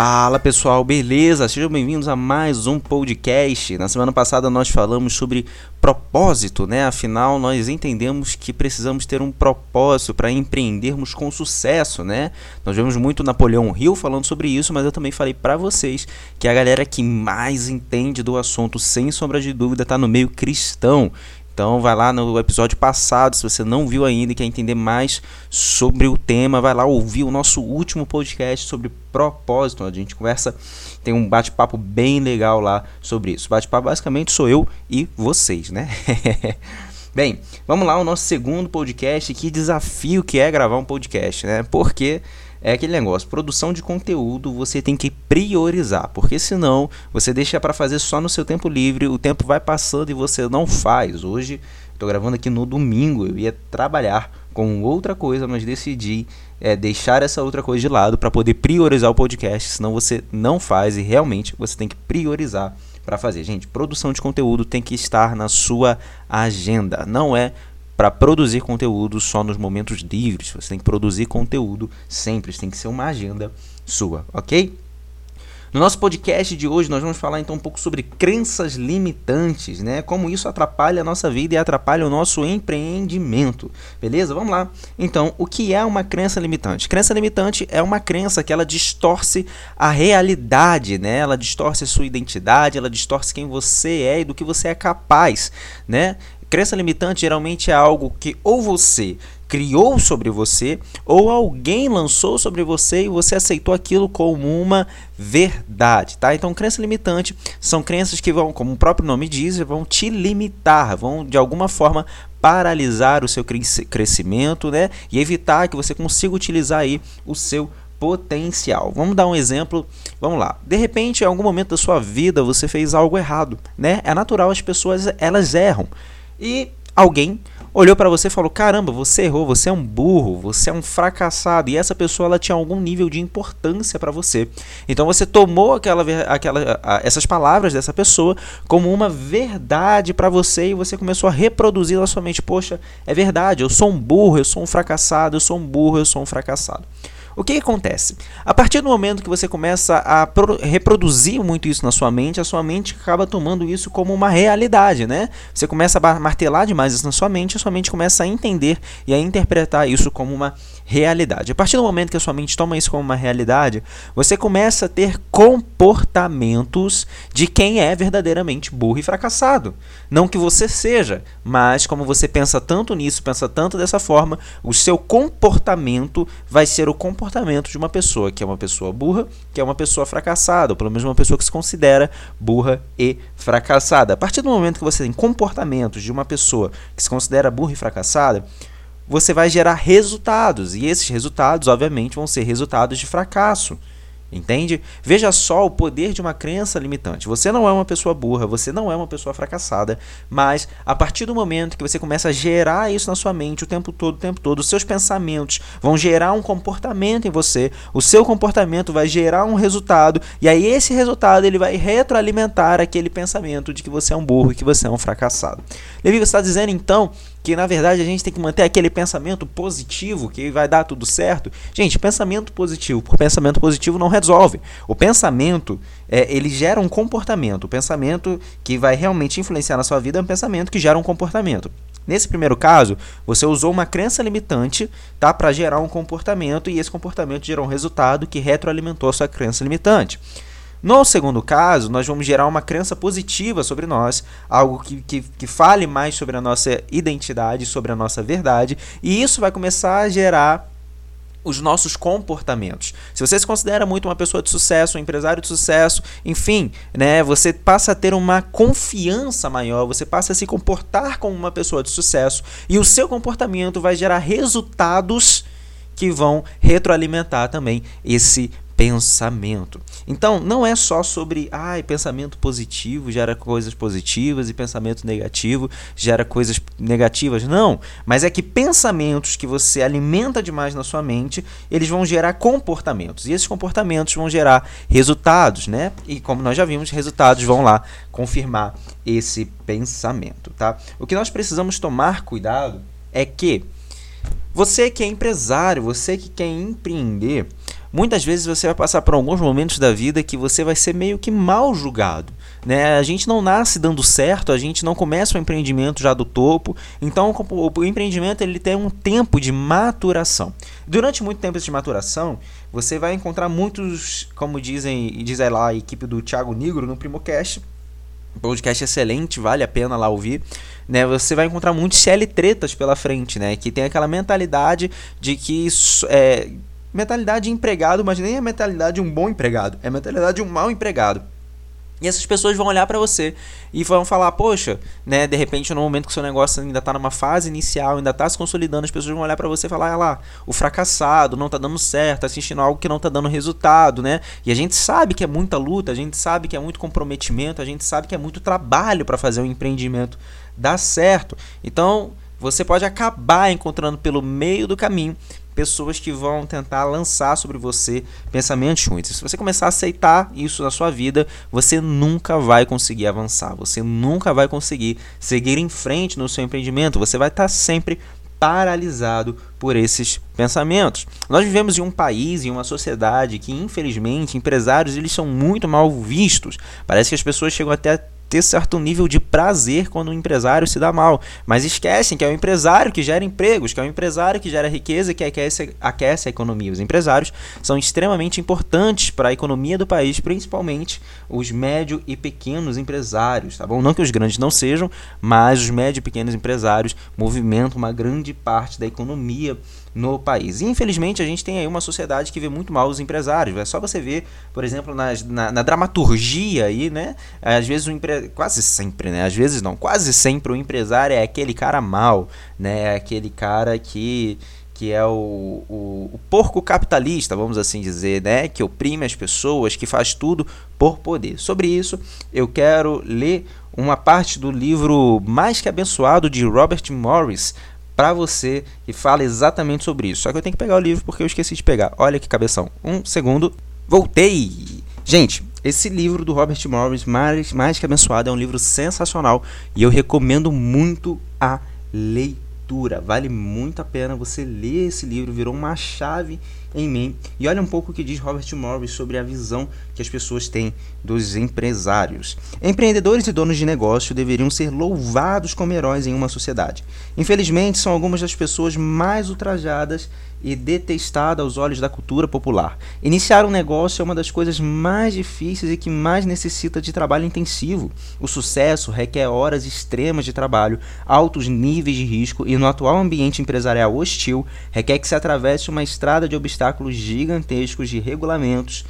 Fala pessoal, beleza? Sejam bem-vindos a mais um podcast. Na semana passada nós falamos sobre propósito, né? Afinal, nós entendemos que precisamos ter um propósito para empreendermos com sucesso, né? Nós vemos muito Napoleão Hill falando sobre isso, mas eu também falei para vocês que a galera que mais entende do assunto, sem sombra de dúvida, está no meio cristão. Então vai lá no episódio passado, se você não viu ainda e quer entender mais sobre o tema, vai lá ouvir o nosso último podcast sobre propósito. A gente conversa, tem um bate-papo bem legal lá sobre isso. Bate-papo basicamente sou eu e vocês, né? Bem, vamos lá, o nosso segundo podcast. Que desafio que é gravar um podcast, né? Porque é aquele negócio, produção de conteúdo você tem que priorizar, porque senão você deixa para fazer só no seu tempo livre, o tempo vai passando e você não faz. Hoje estou gravando aqui no domingo, eu ia trabalhar com outra coisa, mas decidi é, deixar essa outra coisa de lado para poder priorizar o podcast, senão você não faz e realmente você tem que priorizar para fazer. Gente, produção de conteúdo tem que estar na sua agenda, não é para produzir conteúdo só nos momentos livres. Você tem que produzir conteúdo sempre, tem que ser uma agenda sua, ok? No nosso podcast de hoje, nós vamos falar então um pouco sobre crenças limitantes, né? Como isso atrapalha a nossa vida e atrapalha o nosso empreendimento. Beleza? Vamos lá. Então, o que é uma crença limitante? Crença limitante é uma crença que ela distorce a realidade, né? Ela distorce a sua identidade, ela distorce quem você é e do que você é capaz, né? Crença limitante geralmente é algo que ou você criou sobre você ou alguém lançou sobre você e você aceitou aquilo como uma verdade, tá? Então, crença limitante são crenças que vão, como o próprio nome diz, vão te limitar, vão de alguma forma paralisar o seu crescimento, né? E evitar que você consiga utilizar aí o seu potencial. Vamos dar um exemplo. Vamos lá. De repente, em algum momento da sua vida, você fez algo errado, né? É natural as pessoas elas erram. E alguém olhou para você e falou: "Caramba, você errou, você é um burro, você é um fracassado". E essa pessoa ela tinha algum nível de importância para você. Então você tomou aquela, aquela essas palavras dessa pessoa como uma verdade para você e você começou a reproduzir na sua mente: "Poxa, é verdade, eu sou um burro, eu sou um fracassado, eu sou um burro, eu sou um fracassado". O que, acontece? A partir do momento que você começa a reproduzir muito isso na sua mente, a sua mente acaba tomando isso como uma realidade, né? Você começa a martelar demais isso na sua mente, a sua mente começa a entender e a interpretar isso como uma realidade. A partir do momento que a sua mente toma isso como uma realidade, você começa a ter comportamentos de quem é verdadeiramente burro e fracassado. Não que você seja, mas como você pensa tanto nisso, pensa tanto dessa forma, o seu comportamento vai ser o comportamento de uma pessoa que é uma pessoa burra, que é uma pessoa fracassada, ou pelo menos uma pessoa que se considera burra e fracassada. A partir do momento que você tem comportamentos de uma pessoa que se considera burra e fracassada, você vai gerar resultados, e esses resultados, obviamente, vão ser resultados de fracasso. Entende? Veja só o poder de uma crença limitante. Você não é uma pessoa burra, você não é uma pessoa fracassada, mas a partir do momento que você começa a gerar isso na sua mente o tempo todo, o tempo todo, os seus pensamentos vão gerar um comportamento em você, o seu comportamento vai gerar um resultado, e aí esse resultado ele vai retroalimentar aquele pensamento de que você é um burro e que você é um fracassado. Levi, você está dizendo então que na verdade a gente tem que manter aquele pensamento positivo que vai dar tudo certo. Gente, pensamento positivo por pensamento positivo não resolve. O pensamento é, ele gera um comportamento. O pensamento que vai realmente influenciar na sua vida é um pensamento que gera um comportamento. Nesse primeiro caso, você usou uma crença limitante tá, para gerar um comportamento e esse comportamento gerou um resultado que retroalimentou a sua crença limitante. No segundo caso, nós vamos gerar uma crença positiva sobre nós, algo que, que, que, fale mais sobre a nossa identidade, sobre a nossa verdade, e isso vai começar a gerar os nossos comportamentos. Se você se considera muito uma pessoa de sucesso, um empresário de sucesso, enfim, né, você passa a ter uma confiança maior, você passa a se comportar como uma pessoa de sucesso, e o seu comportamento vai gerar resultados que vão retroalimentar também esse pensamento. Então, não é só sobre, ai, pensamento positivo gera coisas positivas e pensamento negativo gera coisas negativas. Não, mas é que pensamentos que você alimenta demais na sua mente, eles vão gerar comportamentos. E esses comportamentos vão gerar resultados, né? E como nós já vimos, resultados vão lá confirmar esse pensamento, tá? O que nós precisamos tomar cuidado é que você que é empresário, você que quer empreender, muitas vezes você vai passar por alguns momentos da vida que você vai ser meio que mal julgado. Né? A gente não nasce dando certo, a gente não começa o empreendimento já do topo. Então o empreendimento ele tem um tempo de maturação. Durante muito tempo de maturação, você vai encontrar muitos, como dizem, diz lá a equipe do Thiago Negro no Primocast, podcast excelente, vale a pena lá ouvir, né? Você vai encontrar muitos CL tretas pela frente, né? Que tem aquela mentalidade de que é mentalidade de empregado, mas nem a mentalidade de um bom empregado, é a mentalidade de um mau empregado. E essas pessoas vão olhar para você e vão falar, poxa, né, de repente no momento que o seu negócio ainda está numa fase inicial, ainda está se consolidando, as pessoas vão olhar para você e falar, ah lá, o fracassado, não está dando certo, tá assistindo algo que não está dando resultado, né? E a gente sabe que é muita luta, a gente sabe que é muito comprometimento, a gente sabe que é muito trabalho para fazer um empreendimento dar certo. Então, você pode acabar encontrando pelo meio do caminho pessoas que vão tentar lançar sobre você pensamentos ruins. Se você começar a aceitar isso na sua vida, você nunca vai conseguir avançar, você nunca vai conseguir seguir em frente no seu empreendimento, você vai estar sempre paralisado por esses pensamentos. Nós vivemos em um país, em uma sociedade que, infelizmente, empresários eles são muito mal vistos. Parece que as pessoas chegam até ter certo nível de prazer quando o empresário se dá mal. Mas esquecem que é o empresário que gera empregos, que é o empresário que gera riqueza, que aquece, aquece a economia. Os empresários são extremamente importantes para a economia do país, principalmente os médio e pequenos empresários, tá bom? Não que os grandes não sejam, mas os médio e pequenos empresários movimentam uma grande parte da economia no país. E, infelizmente, a gente tem aí uma sociedade que vê muito mal os empresários. É só você ver, por exemplo, na, na, na dramaturgia aí, né? Às vezes o quase sempre, né? Às vezes não, quase sempre o empresário é aquele cara mal, né? É aquele cara que que é o, o, o, porco capitalista, vamos assim dizer, né? que oprime as pessoas, que faz tudo por poder. Sobre isso, eu quero ler uma parte do livro Mais que Abençoado de Robert Morris, para você que fala exatamente sobre isso. Só que eu tenho que pegar o livro porque eu esqueci de pegar. Olha que cabeção. Um segundo. Voltei! Gente, esse livro do Robert Morris, Mais, que Abençoado, é um livro sensacional e eu recomendo muito a leitura. Vale muito a pena você ler esse livro, virou uma chave em mim. E olha um pouco o que diz Robert Morris sobre a visão que as pessoas têm dos empresários. Empreendedores e donos de negócio deveriam ser louvados como heróis em uma sociedade. Infelizmente, são algumas das pessoas mais ultrajadas e detestada aos olhos da cultura popular. Iniciar um negócio é uma das coisas mais difíceis e que mais necessita de trabalho intensivo. O sucesso requer horas extremas de trabalho, altos níveis de risco e, no atual ambiente empresarial hostil, requer que se atravesse uma estrada de obstáculos gigantescos de regulamentos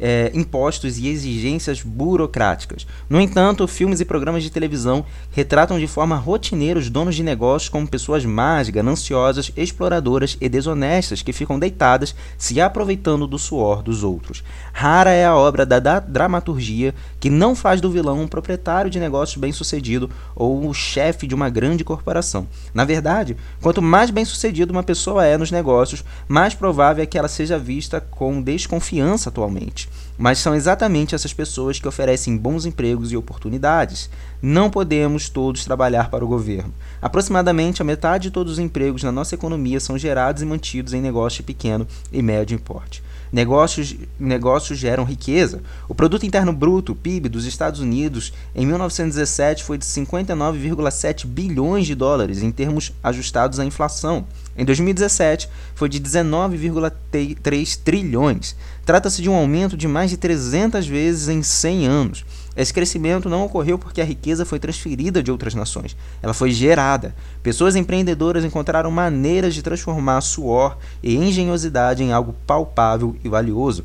é, impostos e exigências burocráticas. No entanto, filmes e programas de televisão retratam de forma rotineira os donos de negócios como pessoas más, gananciosas, exploradoras e desonestas que ficam deitadas se aproveitando do suor dos outros. Rara é a obra da, da dramaturgia que não faz do vilão um proprietário de negócios bem-sucedido ou o chefe de uma grande corporação. Na verdade, quanto mais bem-sucedido uma pessoa é nos negócios, mais provável é que ela seja vista com desconfiança atualmente. Mas são exatamente essas pessoas que oferecem bons empregos e oportunidades. Não podemos todos trabalhar para o governo. Aproximadamente a metade de todos os empregos na nossa economia são gerados e mantidos em negócio pequeno e médio porte. Negócios, negócios geram riqueza. O produto interno bruto, PIB dos Estados Unidos, em 1917 foi de 59,7 bilhões de dólares em termos ajustados à inflação. Em 2017, foi de 19,3 trilhões. Trata-se de um aumento de mais de 300 vezes em 100 anos. Esse crescimento não ocorreu porque a riqueza foi transferida de outras nações. Ela foi gerada. Pessoas empreendedoras encontraram maneiras de transformar suor e engenhosidade em algo palpável e valioso.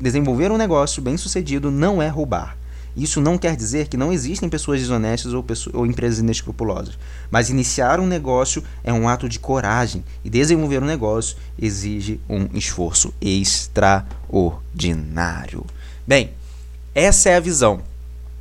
desenvolver um negócio bem-sucedido não é roubar. Isso não quer dizer que não existem pessoas desonestas ou, pessoas, ou, empresas inescrupulosas. Mas iniciar um negócio é um ato de coragem e desenvolver um negócio exige um esforço extraordinário. Bem, essa é a visão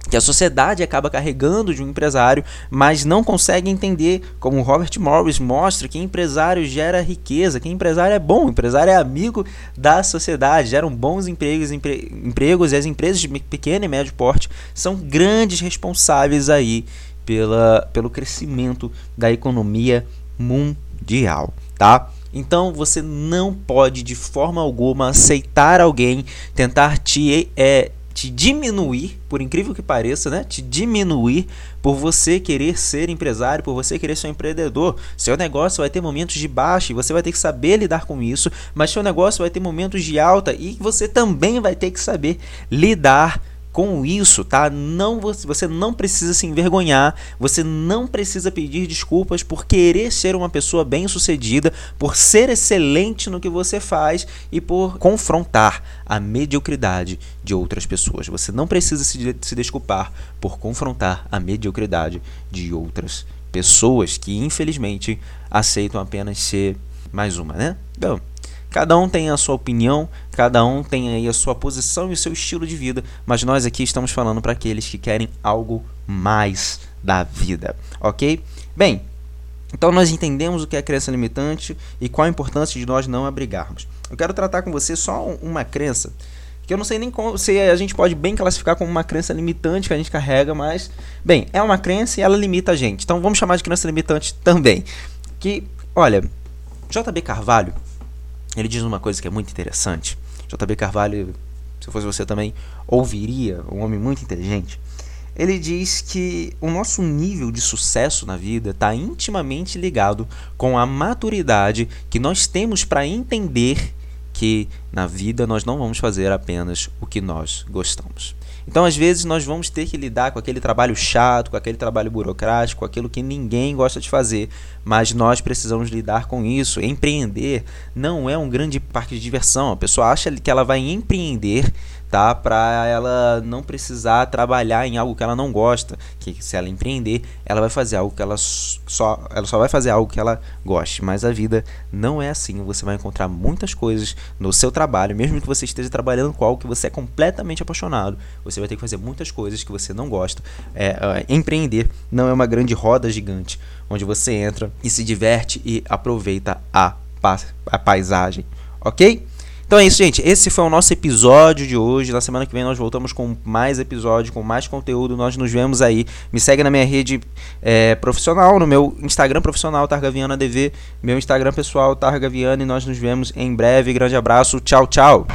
que a sociedade acaba carregando de um empresário, mas não consegue entender, como Robert Morris mostra, que empresário gera riqueza, que empresário é bom, empresário é amigo da sociedade, geram bons empregos, empre, empregos e as empresas de pequeno e médio porte são grandes responsáveis aí pela, pelo crescimento da economia mundial, tá? Então você não pode de forma alguma aceitar alguém tentar te é, te diminuir, por incrível que pareça, né? Te diminuir por você querer ser empresário, por você querer ser um empreendedor. Seu negócio vai ter momentos de baixa e você vai ter que saber lidar com isso, mas seu negócio vai ter momentos de alta e você também vai ter que saber lidar com isso, tá? Não você não precisa se envergonhar, você não precisa pedir desculpas por querer ser uma pessoa bem-sucedida, por ser excelente no que você faz e por confrontar a mediocridade de outras pessoas. Você não precisa se, se desculpar por confrontar a mediocridade de outras pessoas que infelizmente aceitam apenas ser mais uma, né? Então, Cada um tem a sua opinião, cada um tem aí a sua posição e o seu estilo de vida, mas nós aqui estamos falando para aqueles que querem algo mais da vida, ok? Bem, então nós entendemos o que é crença limitante e qual a importância de nós não abrigarmos. Eu quero tratar com você só uma crença que eu não sei nem como, se a gente pode bem classificar como uma crença limitante que a gente carrega, mas bem, é uma crença e ela limita a gente. Então vamos chamar de crença limitante também. Que, olha, JB Carvalho ele diz uma coisa que é muito interessante. JB Carvalho, se fosse você também, ouviria, um homem muito inteligente. Ele diz que o nosso nível de sucesso na vida está intimamente ligado com a maturidade que nós temos para entender que na vida nós não vamos fazer apenas o que nós gostamos. Então, às vezes, nós vamos ter que lidar com aquele trabalho chato, com aquele trabalho burocrático, aquilo que ninguém gosta de fazer, mas nós precisamos lidar com isso. Empreender não é um grande parque de diversão. A pessoa acha que ela vai empreender tá? Para ela não precisar trabalhar em algo que ela não gosta, que se ela empreender, ela vai fazer algo que ela só ela só vai fazer algo que ela goste, mas a vida não é assim. Você vai encontrar muitas coisas no seu trabalho, mesmo que você esteja trabalhando com algo que você é completamente apaixonado, você vai ter que fazer muitas coisas que você não gosta. É, é, empreender não é uma grande roda gigante onde você entra e se diverte e aproveita a, a paisagem, ok? Então é isso, gente. Esse foi o nosso episódio de hoje. Na semana que vem nós voltamos com mais episódio, com mais conteúdo. Nós nos vemos aí. Me segue na minha rede é, profissional, no meu Instagram profissional, Targaviana DV, meu Instagram pessoal, Targaviana, e nós nos vemos em breve. Grande abraço. Tchau, tchau.